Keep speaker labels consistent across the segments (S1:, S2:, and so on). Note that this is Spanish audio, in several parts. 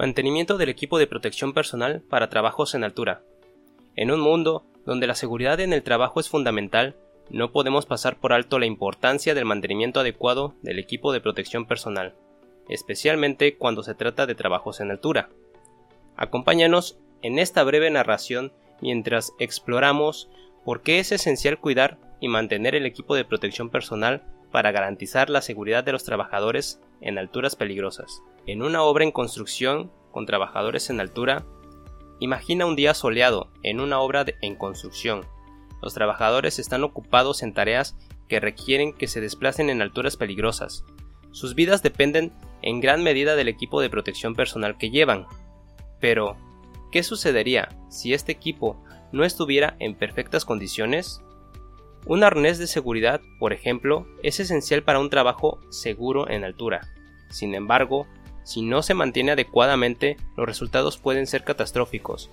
S1: Mantenimiento del equipo de protección personal para trabajos en altura. En un mundo donde la seguridad en el trabajo es fundamental, no podemos pasar por alto la importancia del mantenimiento adecuado del equipo de protección personal, especialmente cuando se trata de trabajos en altura. Acompáñanos en esta breve narración mientras exploramos por qué es esencial cuidar y mantener el equipo de protección personal para garantizar la seguridad de los trabajadores en alturas peligrosas. En una obra en construcción con trabajadores en altura, imagina un día soleado en una obra en construcción. Los trabajadores están ocupados en tareas que requieren que se desplacen en alturas peligrosas. Sus vidas dependen en gran medida del equipo de protección personal que llevan. Pero, ¿qué sucedería si este equipo no estuviera en perfectas condiciones? Un arnés de seguridad, por ejemplo, es esencial para un trabajo seguro en altura. Sin embargo, si no se mantiene adecuadamente, los resultados pueden ser catastróficos.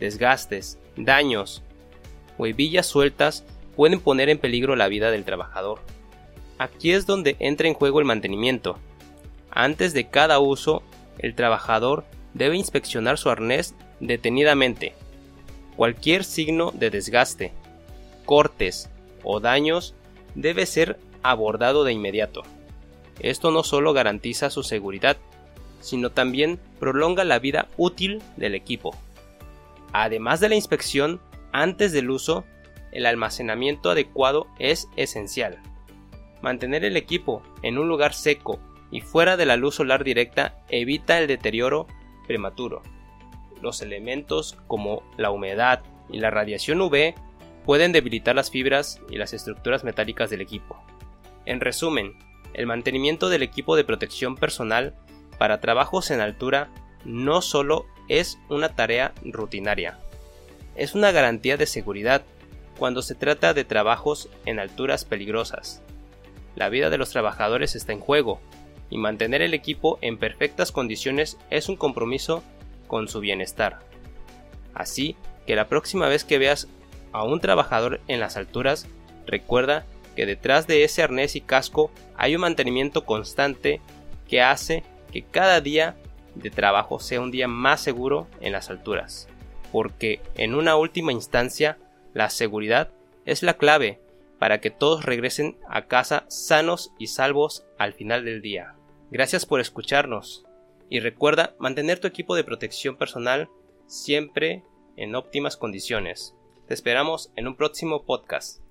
S1: Desgastes, daños o hebillas sueltas pueden poner en peligro la vida del trabajador. Aquí es donde entra en juego el mantenimiento. Antes de cada uso, el trabajador debe inspeccionar su arnés detenidamente. Cualquier signo de desgaste, cortes o daños debe ser abordado de inmediato. Esto no solo garantiza su seguridad, sino también prolonga la vida útil del equipo. Además de la inspección, antes del uso, el almacenamiento adecuado es esencial. Mantener el equipo en un lugar seco y fuera de la luz solar directa evita el deterioro prematuro. Los elementos como la humedad y la radiación UV pueden debilitar las fibras y las estructuras metálicas del equipo. En resumen, el mantenimiento del equipo de protección personal para trabajos en altura no solo es una tarea rutinaria, es una garantía de seguridad cuando se trata de trabajos en alturas peligrosas. La vida de los trabajadores está en juego y mantener el equipo en perfectas condiciones es un compromiso con su bienestar. Así que la próxima vez que veas a un trabajador en las alturas, recuerda que detrás de ese arnés y casco hay un mantenimiento constante que hace que cada día de trabajo sea un día más seguro en las alturas, porque en una última instancia la seguridad es la clave para que todos regresen a casa sanos y salvos al final del día. Gracias por escucharnos y recuerda mantener tu equipo de protección personal siempre en óptimas condiciones. Te esperamos en un próximo podcast.